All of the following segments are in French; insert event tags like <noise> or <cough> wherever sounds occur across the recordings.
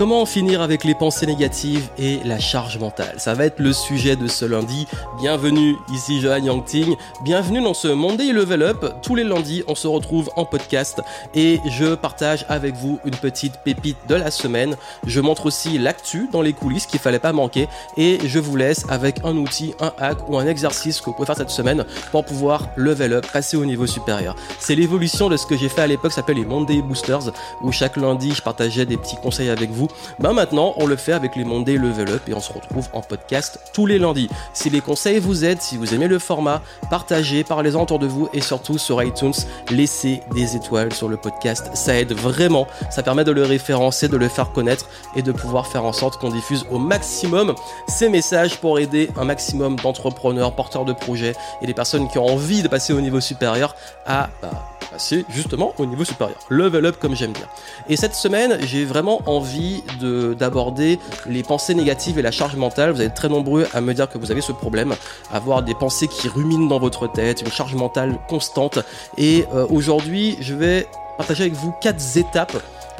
Comment en finir avec les pensées négatives et la charge mentale? Ça va être le sujet de ce lundi. Bienvenue, ici Johan Yangting. Bienvenue dans ce Monday Level Up. Tous les lundis, on se retrouve en podcast et je partage avec vous une petite pépite de la semaine. Je montre aussi l'actu dans les coulisses qu'il fallait pas manquer et je vous laisse avec un outil, un hack ou un exercice que vous pouvez faire cette semaine pour pouvoir level up, passer au niveau supérieur. C'est l'évolution de ce que j'ai fait à l'époque, ça s'appelle les Monday Boosters où chaque lundi, je partageais des petits conseils avec vous ben maintenant, on le fait avec les Monday Level Up et on se retrouve en podcast tous les lundis. Si les conseils vous aident, si vous aimez le format, partagez, parlez-en autour de vous et surtout sur iTunes, laissez des étoiles sur le podcast. Ça aide vraiment, ça permet de le référencer, de le faire connaître et de pouvoir faire en sorte qu'on diffuse au maximum ces messages pour aider un maximum d'entrepreneurs, porteurs de projets et des personnes qui ont envie de passer au niveau supérieur à bah, passer justement au niveau supérieur. Level up comme j'aime bien. Et cette semaine, j'ai vraiment envie d'aborder les pensées négatives et la charge mentale. Vous êtes très nombreux à me dire que vous avez ce problème, avoir des pensées qui ruminent dans votre tête, une charge mentale constante. Et euh, aujourd'hui, je vais partager avec vous quatre étapes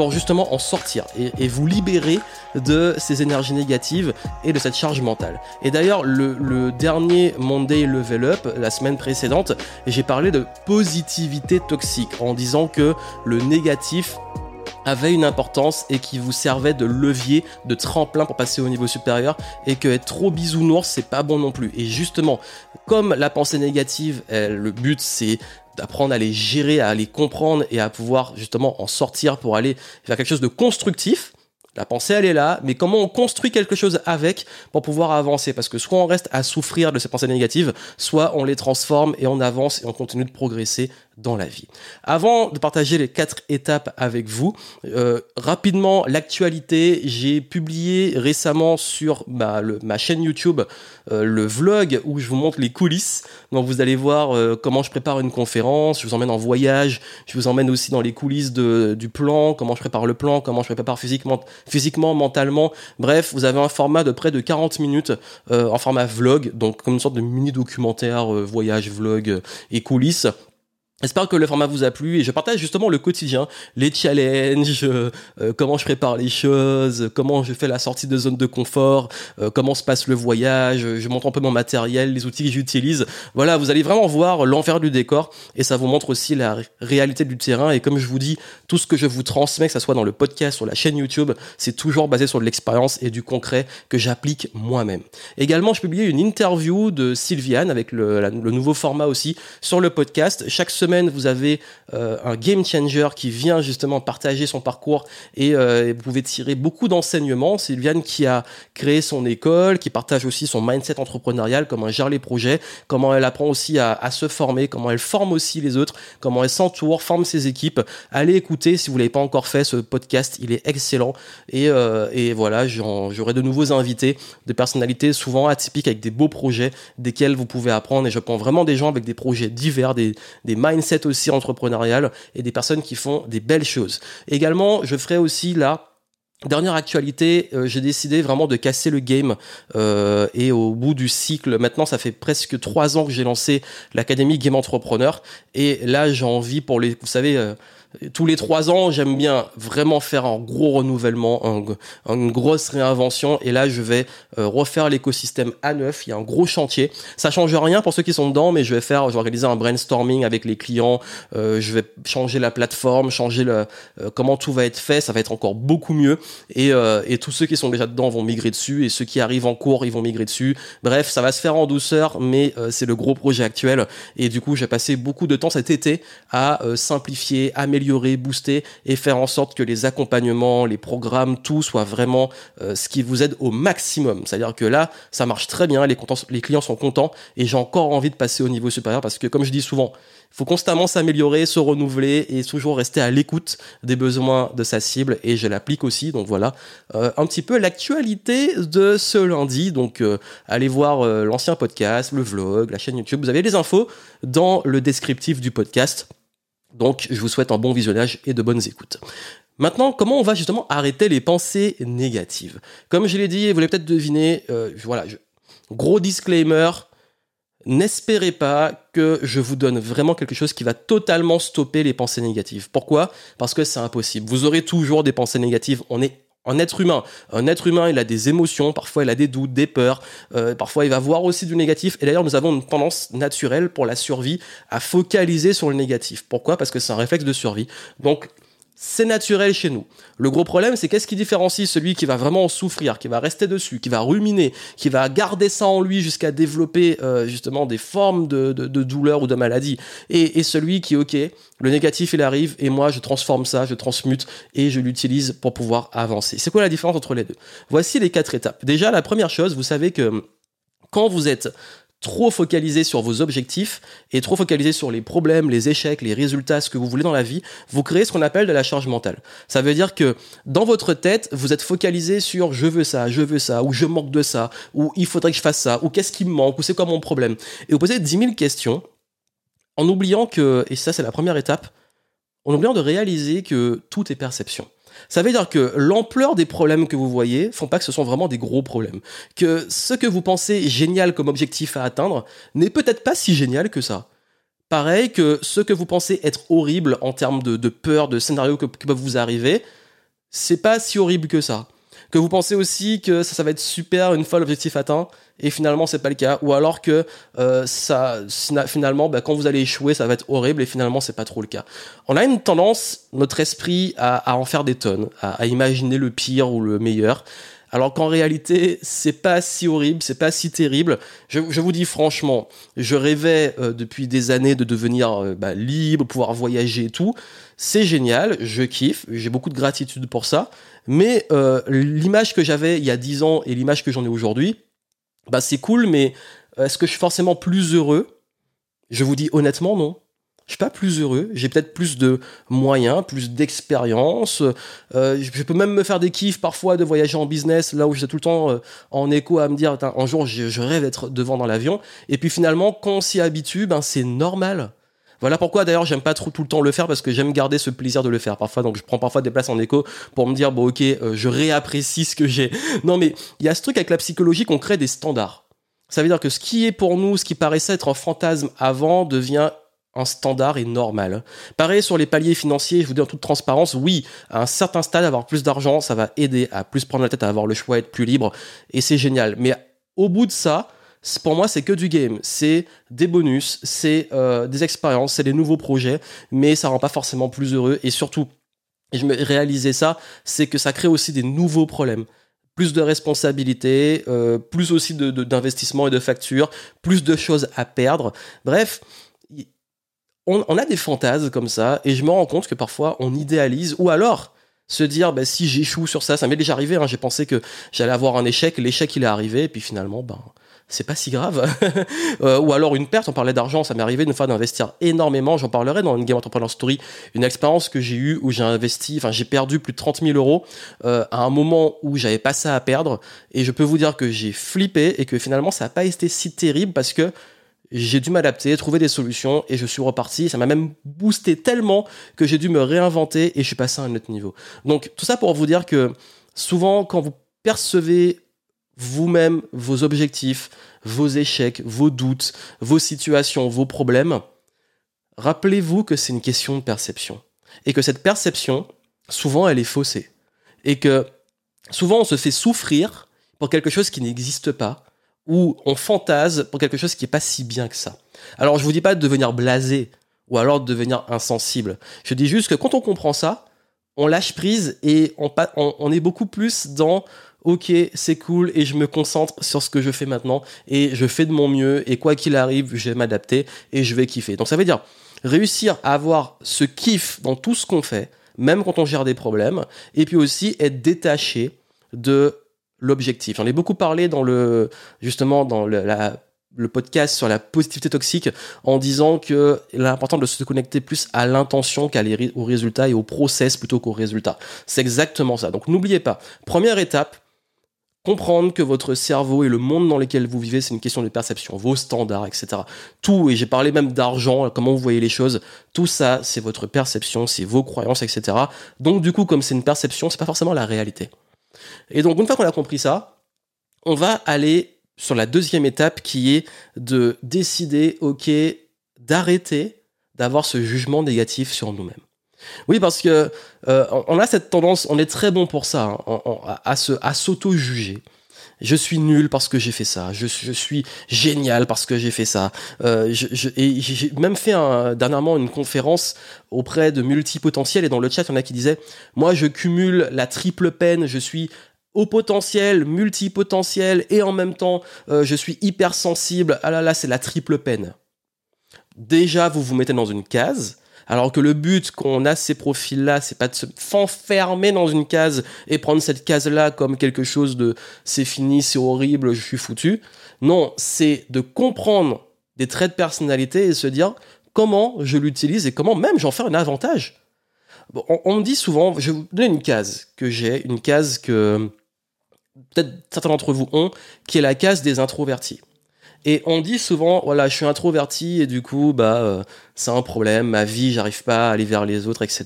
justement en sortir et, vous libérer de ces énergies négatives et de cette charge mentale. Et d'ailleurs, le, le, dernier Monday Level Up, la semaine précédente, j'ai parlé de positivité toxique en disant que le négatif avait une importance et qui vous servait de levier, de tremplin pour passer au niveau supérieur et que être trop bisounours c'est pas bon non plus. Et justement, comme la pensée négative, le but c'est d'apprendre à les gérer, à les comprendre et à pouvoir justement en sortir pour aller faire quelque chose de constructif. La pensée, elle est là, mais comment on construit quelque chose avec pour pouvoir avancer? Parce que soit on reste à souffrir de ces pensées négatives, soit on les transforme et on avance et on continue de progresser dans la vie. Avant de partager les quatre étapes avec vous, euh, rapidement l'actualité, j'ai publié récemment sur ma, ma chaîne YouTube euh, le vlog où je vous montre les coulisses. Donc vous allez voir euh, comment je prépare une conférence, je vous emmène en voyage, je vous emmène aussi dans les coulisses du plan, comment je prépare le plan, comment je prépare physiquement, physiquement, mentalement. Bref, vous avez un format de près de 40 minutes en format vlog, donc comme une sorte de mini documentaire, voyage, vlog et coulisses J'espère que le format vous a plu et je partage justement le quotidien, les challenges, euh, euh, comment je prépare les choses, comment je fais la sortie de zone de confort, euh, comment se passe le voyage, je montre un peu mon matériel, les outils que j'utilise. Voilà, vous allez vraiment voir l'enfer du décor et ça vous montre aussi la réalité du terrain et comme je vous dis, tout ce que je vous transmets, que ce soit dans le podcast, sur la chaîne YouTube, c'est toujours basé sur de l'expérience et du concret que j'applique moi-même. Également, je publie une interview de Sylviane avec le, le nouveau format aussi sur le podcast. Chaque semaine, vous avez euh, un game changer qui vient justement partager son parcours et, euh, vous pouvez tirer beaucoup d'enseignements. Sylviane qui a créé son école, qui partage aussi son mindset entrepreneurial, comment gère les projets, comment elle apprend aussi à, se former, comment elle forme aussi les autres, comment elle s'entoure, forme ses équipes. Allez écouter si vous l'avez pas encore fait ce podcast, il est excellent. Et, euh, et voilà, j'aurai de nouveaux invités, des personnalités souvent atypiques avec des beaux projets desquels vous pouvez apprendre. Et je prends vraiment des gens avec des projets divers, des, des mindsets mindset aussi entrepreneurial et des personnes qui font des belles choses. Également, je ferai aussi là Dernière actualité, euh, j'ai décidé vraiment de casser le game euh, et au bout du cycle, maintenant ça fait presque trois ans que j'ai lancé l'académie Game Entrepreneur et là j'ai envie pour les, vous savez, euh, tous les trois ans, j'aime bien vraiment faire un gros renouvellement, une grosse réinvention. Et là, je vais euh, refaire l'écosystème à neuf. Il y a un gros chantier. Ça change rien pour ceux qui sont dedans, mais je vais faire, je vais organiser un brainstorming avec les clients. Euh, je vais changer la plateforme, changer euh, comment tout va être fait. Ça va être encore beaucoup mieux. Et, et tous ceux qui sont déjà dedans vont migrer dessus, et ceux qui arrivent en cours, ils vont migrer dessus. Bref, ça va se faire en douceur, mais c'est le gros projet actuel. Et du coup, j'ai passé beaucoup de temps cet été à simplifier, améliorer améliorer, booster et faire en sorte que les accompagnements, les programmes, tout soit vraiment euh, ce qui vous aide au maximum. C'est-à-dire que là, ça marche très bien, les, clients sont contents et j'ai encore envie de passer au niveau supérieur parce que comme je dis souvent, il faut constamment s'améliorer, se renouveler et toujours rester à l'écoute des besoins de sa cible et je l'applique aussi. Donc voilà euh, un petit peu l'actualité de ce lundi. Donc euh, allez voir l'ancien podcast, le vlog, la chaîne YouTube. Vous avez les infos dans le descriptif du podcast. Donc, je vous souhaite un bon visionnage et de bonnes écoutes. Maintenant, comment on va justement arrêter les pensées négatives? Comme je l'ai dit, vous l'avez peut-être deviné, euh, voilà, gros disclaimer, n'espérez pas que je vous donne vraiment quelque chose qui va totalement stopper les pensées négatives. Pourquoi? Parce que c'est impossible. Vous aurez toujours des pensées négatives, on est un être humain. Il a des émotions, parfois il a des doutes, des peurs, euh, parfois il va voir aussi du négatif. Et d'ailleurs, nous avons une tendance naturelle pour la survie à focaliser sur le négatif. Pourquoi? Parce que c'est un réflexe de survie. Donc, c'est naturel chez nous. Le gros problème, c'est qu'est-ce qui différencie celui qui va vraiment en souffrir, qui va rester dessus, qui va ruminer, qui va garder ça en lui jusqu'à développer euh, justement des formes de, douleur ou de maladie, et, celui qui, ok, le négatif il arrive, et moi je transforme ça, je transmute, et je l'utilise pour pouvoir avancer. C'est quoi la différence entre les deux? Voici les quatre étapes. Déjà, la première chose, vous savez que quand vous êtes trop focalisé sur vos objectifs et trop focalisé sur les problèmes, les échecs, les résultats, ce que vous voulez dans la vie, vous créez ce qu'on appelle de la charge mentale. Ça veut dire que dans votre tête, vous êtes focalisé sur je veux ça, je veux ça, ou je manque de ça, ou il faudrait que je fasse ça, ou qu'est-ce qui me manque, ou c'est quoi mon problème. Et vous posez 10 000 questions en oubliant que, et ça c'est la première étape, en oubliant de réaliser que tout est perception. Ça veut dire que l'ampleur des problèmes que vous voyez font pas que ce sont vraiment des gros problèmes. Que ce que vous pensez génial comme objectif à atteindre n'est peut-être pas si génial que ça. Pareil que ce que vous pensez être horrible en termes de, peur, de scénarios qui peuvent vous arriver, c'est pas si horrible que ça que vous pensez aussi que ça, va être super une fois l'objectif atteint et finalement c'est pas le cas. Ou alors que euh, ça finalement bah, quand vous allez échouer ça va être horrible et finalement c'est pas trop le cas. On a une tendance notre esprit à, en faire des tonnes à, imaginer le pire ou le meilleur alors qu'en réalité, c'est pas si horrible, c'est pas si terrible. Je, vous dis franchement, je rêvais euh, depuis des années de devenir euh, bah, libre, pouvoir voyager et tout. C'est génial, je kiffe, j'ai beaucoup de gratitude pour ça. Mais euh, l'image que j'avais il y a 10 ans et l'image que j'en ai aujourd'hui, bah c'est cool, mais est-ce que je suis forcément plus heureux? Je vous dis honnêtement, non. Je suis pas plus heureux, j'ai peut-être plus de moyens, plus d'expérience. Euh, je peux même me faire des kiffs parfois de voyager en business, là où j'étais tout le temps euh, en écho à me dire, un jour je, rêve d'être devant dans l'avion. Et puis finalement, quand on s'y habitue, ben c'est normal. Voilà pourquoi d'ailleurs j'aime pas trop tout le temps le faire parce que j'aime garder ce plaisir de le faire parfois. Donc je prends parfois des places en écho pour me dire bon ok euh, je réapprécie ce que j'ai. <laughs> Non mais il y a ce truc avec la psychologie qu'on crée des standards. Ça veut dire que ce qui est pour nous, ce qui paraissait être un fantasme avant devient un standard et normal. Pareil sur les paliers financiers, je vous dis en toute transparence, oui, à un certain stade, avoir plus d'argent, ça va aider à plus prendre la tête, à avoir le choix, être plus libre, et c'est génial. Mais au bout de ça, pour moi, c'est que du game. C'est des bonus, c'est euh, des expériences, c'est des nouveaux projets, mais ça rend pas forcément plus heureux. Et surtout, et je me réalisais ça, c'est que ça crée aussi des nouveaux problèmes. Plus de responsabilités, euh, plus aussi d'investissement et de factures, plus de choses à perdre. Bref, on, a des fantasmes comme ça, et je me rends compte que parfois on idéalise, ou alors se dire bah, si j'échoue sur ça, ça m'est déjà arrivé, hein, j'ai pensé que j'allais avoir un échec, l'échec il est arrivé, et puis finalement, ben, c'est pas si grave. <laughs> Euh, ou alors une perte, on parlait d'argent, ça m'est arrivé une fois d'investir énormément, j'en parlerai dans une Game Entrepreneur Story, une expérience que j'ai eue où j'ai investi, enfin j'ai perdu plus de 30 000 euros euh, à un moment où j'avais pas ça à perdre, et je peux vous dire que j'ai flippé et que finalement ça n'a pas été si terrible parce que j'ai dû m'adapter, trouver des solutions et je suis reparti. Ça m'a même boosté tellement que j'ai dû me réinventer et je suis passé à un autre niveau. Donc tout ça pour vous dire que souvent quand vous percevez vous-même vos objectifs, vos échecs, vos doutes, vos situations, vos problèmes, rappelez-vous que c'est une question de perception. Et que cette perception, souvent, elle est faussée. Et que souvent, on se fait souffrir pour quelque chose qui n'existe pas, ou on fantase pour quelque chose qui n'est pas si bien que ça. Alors, je vous dis pas de devenir blasé, ou alors de devenir insensible. Je dis juste que quand on comprend ça, on lâche prise et on, on est beaucoup plus dans ok, c'est cool et je me concentre sur ce que je fais maintenant et je fais de mon mieux et quoi qu'il arrive, je vais m'adapter et je vais kiffer. Donc ça veut dire réussir à avoir ce kiff dans tout ce qu'on fait, même quand on gère des problèmes, et puis aussi être détaché de l'objectif. J'en ai beaucoup parlé dans le justement dans podcast sur la positivité toxique en disant que l'important de se connecter plus à l'intention qu'à au résultat et au process plutôt qu'au résultat. C'est exactement ça. Donc n'oubliez pas, première étape, comprendre que votre cerveau et le monde dans lequel vous vivez, c'est une question de perception, vos standards, etc. Tout, et j'ai parlé même d'argent, comment vous voyez les choses, tout ça, c'est votre perception, c'est vos croyances, etc. Donc du coup, comme c'est une perception, c'est pas forcément la réalité. Et donc une fois qu'on a compris ça, on va aller sur la deuxième étape qui est de décider, ok, d'arrêter d'avoir ce jugement négatif sur nous-mêmes. Oui, parce que euh, on a cette tendance, on est très bon pour ça, hein, à, à s'auto-juger. Je suis nul parce que j'ai fait ça. Je, suis génial parce que j'ai fait ça. Euh, j'ai même fait dernièrement une conférence auprès de multipotentiels et dans le chat, il y en a qui disaient Moi, je cumule la triple peine. Je suis au potentiel, multipotentiel et en même temps, euh, je suis hypersensible. Ah là là, c'est la triple peine. Déjà, vous vous mettez dans une case alors que le but qu'on a ces profils-là, c'est pas de se s'enfermer dans une case et prendre cette case-là comme quelque chose de c'est fini, c'est horrible, je suis foutu. Non, c'est de comprendre des traits de personnalité et se dire comment je l'utilise et comment même j'en fais un avantage. on, me dit souvent, je vais vous donner une case que j'ai, une case que peut-être certains d'entre vous ont, qui est la case des introvertis. Et on dit souvent, voilà, je suis introverti et du coup, bah, euh, c'est un problème, ma vie, j'arrive pas à aller vers les autres, etc.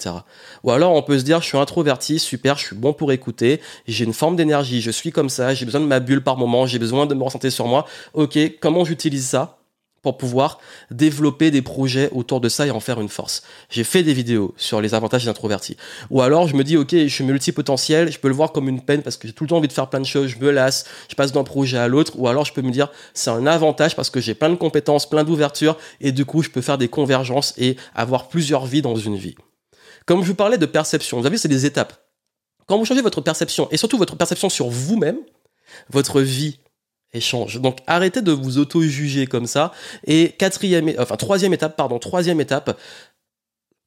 Ou alors on peut se dire, je suis introverti, super, je suis bon pour écouter, j'ai une forme d'énergie, je suis comme ça, j'ai besoin de ma bulle par moment, j'ai besoin de me ressentir sur moi. Ok, comment j'utilise ça? Pour pouvoir développer des projets autour de ça et en faire une force. J'ai fait des vidéos sur les avantages des introvertis. Ou alors je me dis, ok, je suis multipotentiel, je peux le voir comme une peine parce que j'ai tout le temps envie de faire plein de choses, je me lasse, je passe d'un projet à l'autre. Ou alors je peux me dire, c'est un avantage parce que j'ai plein de compétences, plein d'ouvertures et du coup je peux faire des convergences et avoir plusieurs vies dans une vie. Comme je vous parlais de perception, vous avez c'est des étapes. Quand vous changez votre perception et surtout votre perception sur vous-même, votre vie Donc arrêtez de vous auto-juger comme ça. Et quatrième, enfin troisième étape, pardon, troisième étape,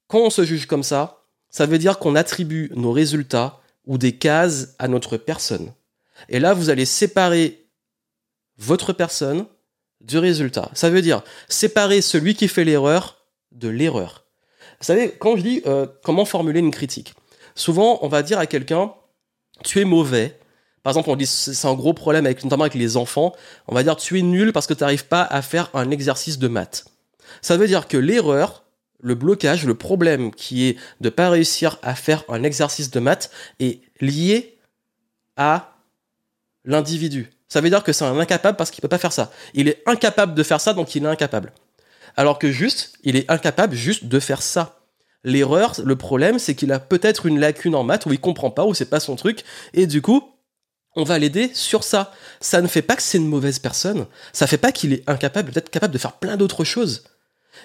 quand on se juge comme ça, ça veut dire qu'on attribue nos résultats ou des cases à notre personne. Et là, vous allez séparer votre personne du résultat. Ça veut dire séparer celui qui fait l'erreur de l'erreur. Vous savez, quand je dis euh, comment formuler une critique, souvent on va dire à quelqu'un, tu es mauvais par exemple, on dit c'est un gros problème avec notamment avec les enfants. On va dire tu es nul parce que tu n'arrives pas à faire un exercice de maths. Ça veut dire que l'erreur, le blocage, le problème qui est de pas réussir à faire un exercice de maths est lié à l'individu. Ça veut dire que c'est un incapable parce qu'il peut pas faire ça. Il est incapable de faire ça, donc il est incapable. Alors que juste, il est incapable juste de faire ça. L'erreur, le problème, c'est qu'il a peut-être une lacune en maths où il comprend pas, où c'est pas son truc, et du coup, on va l'aider sur ça. Ça ne fait pas que c'est une mauvaise personne. Ça fait pas qu'il est incapable d'être capable de faire plein d'autres choses.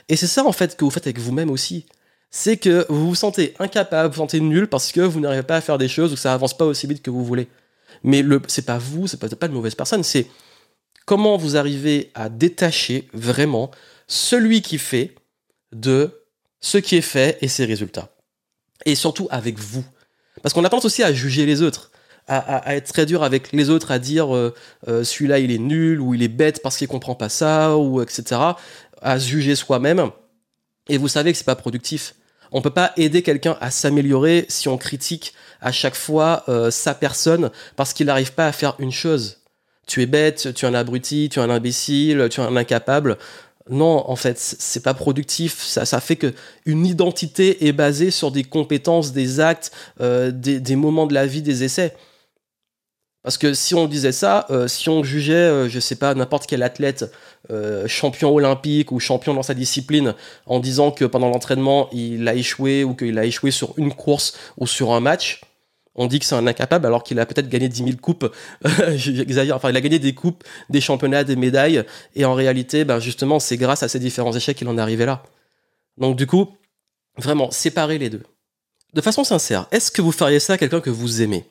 Et c'est ça en fait que vous faites avec vous-même aussi. C'est que vous vous sentez incapable, vous sentez nul parce que vous n'arrivez pas à faire des choses ou que ça avance pas aussi vite que vous voulez. Mais le, c'est pas vous, c'est pas, pas une mauvaise personne, c'est comment vous arrivez à détacher vraiment celui qui fait de ce qui est fait et ses résultats. Et surtout avec vous. Parce qu'on a aussi à juger les autres à, être très dur avec les autres, à dire euh, euh, celui-là il est nul ou il est bête parce qu'il comprend pas ça ou etc. À juger soi-même. Et vous savez que c'est pas productif. On peut pas aider quelqu'un à s'améliorer si on critique à chaque fois euh, sa personne parce qu'il n'arrive pas à faire une chose. Tu es bête, tu es un abruti, tu es un imbécile, tu es un incapable. Non, en fait, c'est pas productif. Ça, ça fait que une identité est basée sur des compétences, des actes, des, des moments de la vie, des essais. Parce que si on disait ça, euh, si on jugeait, euh, je sais pas, n'importe quel athlète euh, champion olympique ou champion dans sa discipline en disant que pendant l'entraînement il a échoué ou qu'il a échoué sur une course ou sur un match, on dit que c'est un incapable alors qu'il a peut-être gagné 10 000 coupes. <laughs> J'exagère, enfin il a gagné des coupes, des championnats, des médailles et en réalité, ben justement, c'est grâce à ces différents échecs qu'il en est arrivé là. Donc du coup, vraiment, séparer les deux. De façon sincère, est-ce que vous feriez ça à quelqu'un que vous aimez?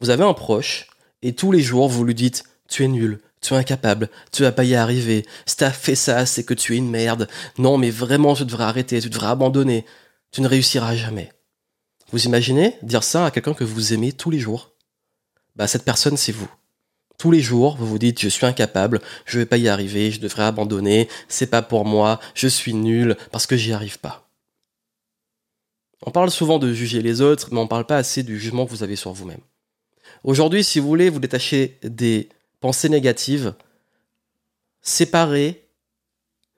Vous avez un proche et tous les jours vous lui dites tu es nul, tu es incapable, tu vas pas y arriver, si t'as fait ça, c'est que tu es une merde, non mais vraiment tu devrais arrêter, tu devrais abandonner, tu ne réussiras jamais. Vous imaginez dire ça à quelqu'un que vous aimez tous les jours? Bah cette personne c'est vous. Tous les jours, vous vous dites je suis incapable, je vais pas y arriver, je devrais abandonner, c'est pas pour moi, je suis nul parce que j'y arrive pas. On parle souvent de juger les autres, mais on parle pas assez du jugement que vous avez sur vous-même. Aujourd'hui, si vous voulez vous détacher des pensées négatives, séparez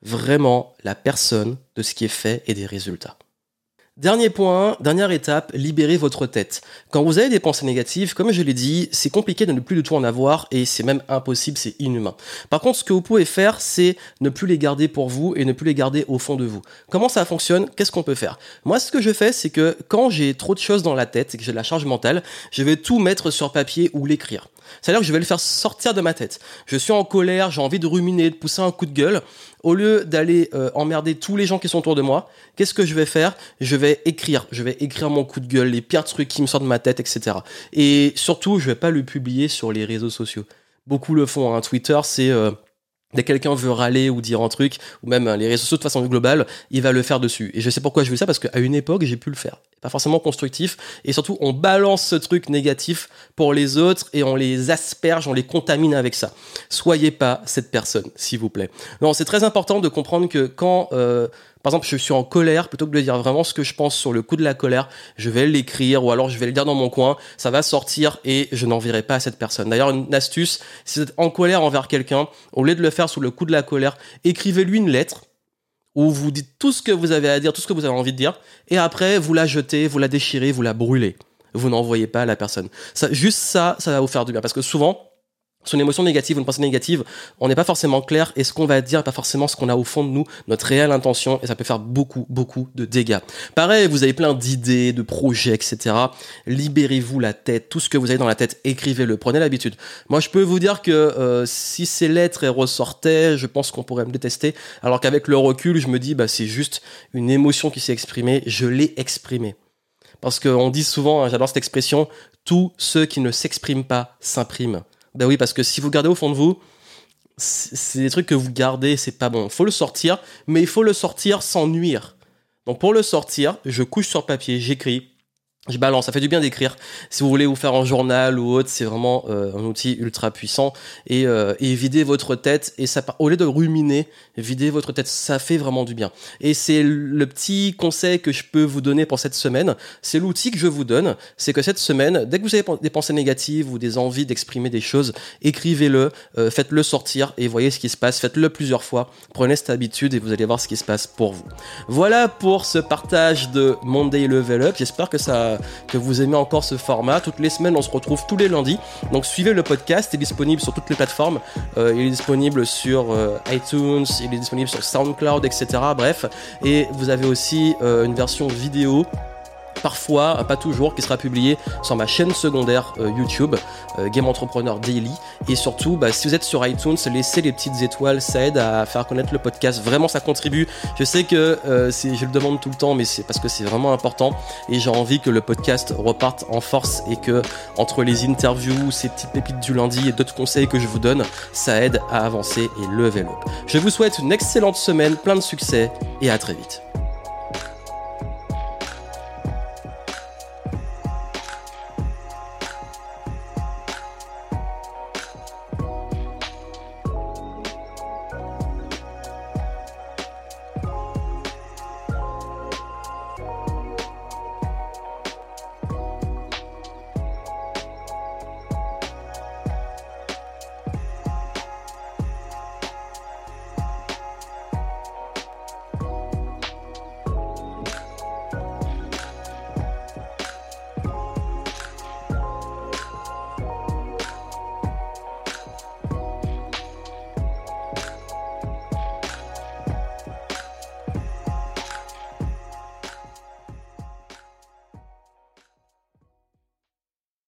vraiment la personne de ce qui est fait et des résultats. Dernier point, dernière étape, libérez votre tête. Quand vous avez des pensées négatives, comme je l'ai dit, c'est compliqué de ne plus du tout en avoir et c'est même impossible, c'est inhumain. Par contre, ce que vous pouvez faire, c'est ne plus les garder pour vous et ne plus les garder au fond de vous. Comment ça fonctionne? Qu'est-ce qu'on peut faire? Moi, ce que je fais, c'est que quand j'ai trop de choses dans la tête et que j'ai de la charge mentale, je vais tout mettre sur papier ou l'écrire. C'est-à-dire que je vais le faire sortir de ma tête. Je suis en colère, j'ai envie de ruminer, de pousser un coup de gueule. Au lieu d'aller euh, emmerder tous les gens qui sont autour de moi, qu'est-ce que je vais faire? Je vais écrire. Je vais écrire mon coup de gueule, les pires trucs qui me sortent de ma tête, etc. Et surtout, je vais pas le publier sur les réseaux sociaux. Beaucoup le font. Hein. Twitter, c'est euh, Dès que quelqu'un veut râler ou dire un truc, ou même les réseaux sociaux de façon globale, il va le faire dessus. Et je sais pourquoi je veux ça, parce qu'à une époque, j'ai pu le faire. Pas forcément constructif. Et surtout, on balance ce truc négatif pour les autres et on les asperge, on les contamine avec ça. Soyez pas cette personne, s'il vous plaît. Non, c'est très important de comprendre que quand... Euh, par exemple, je suis en colère, plutôt que de dire vraiment ce que je pense sur le coup de la colère, je vais l'écrire ou alors je vais le dire dans mon coin, ça va sortir et je n'enverrai pas à cette personne. D'ailleurs, une astuce, si vous êtes en colère envers quelqu'un, au lieu de le faire sous le coup de la colère, écrivez-lui une lettre où vous dites tout ce que vous avez à dire, tout ce que vous avez envie de dire, et après, vous la jetez, vous la déchirez, vous la brûlez. Vous n'envoyez pas à la personne. Ça, juste ça, ça va vous faire du bien. Parce que souvent, sur une émotion négative ou une pensée négative, on n'est pas forcément clair et ce qu'on va dire pas forcément ce qu'on a au fond de nous, notre réelle intention et ça peut faire beaucoup, beaucoup de dégâts. Pareil, vous avez plein d'idées, de projets, etc. Libérez-vous la tête, tout ce que vous avez dans la tête, écrivez-le, prenez l'habitude. Moi, je peux vous dire que euh, si ces lettres ressortaient, je pense qu'on pourrait me détester, alors qu'avec le recul, je me dis, bah, c'est juste une émotion qui s'est exprimée, je l'ai exprimée. Parce qu'on dit souvent, hein, j'adore cette expression, tous ceux qui ne s'expriment pas s'impriment. Ben oui, parce que si vous gardez au fond de vous, c'est des trucs que vous gardez, c'est pas bon. Faut le sortir, mais il faut le sortir sans nuire. Donc pour le sortir, je couche sur papier, j'écris, je balance, ça fait du bien d'écrire. Si vous voulez vous faire un journal ou autre, c'est vraiment euh, un outil ultra puissant. Et, euh, et videz votre tête, et ça, au lieu de ruminer, videz votre tête, ça fait vraiment du bien. Et c'est le petit conseil que je peux vous donner pour cette semaine. C'est l'outil que je vous donne. C'est que cette semaine, dès que vous avez des pensées négatives ou des envies d'exprimer des choses, écrivez-le, euh, faites-le sortir et voyez ce qui se passe. Faites-le plusieurs fois. Prenez cette habitude et vous allez voir ce qui se passe pour vous. Voilà pour ce partage de Monday Level Up. J'espère que ça que vous aimez encore ce format. Toutes les semaines, on se retrouve tous les lundis. Donc suivez le podcast, il est disponible sur toutes les plateformes. Euh, il est disponible sur euh, iTunes, il est disponible sur SoundCloud, etc. Bref, et vous avez aussi euh, une version vidéo parfois, pas toujours, qui sera publié sur ma chaîne secondaire euh, YouTube, euh, Game Entrepreneur Daily. Et surtout, bah, si vous êtes sur iTunes, laissez les petites étoiles, ça aide à faire connaître le podcast. Vraiment, ça contribue. Je sais que euh, je le demande tout le temps, mais c'est parce que c'est vraiment important. Et j'ai envie que le podcast reparte en force et que entre les interviews, ces petites pépites du lundi et d'autres conseils que je vous donne, ça aide à avancer et level up. Je vous souhaite une excellente semaine, plein de succès et à très vite.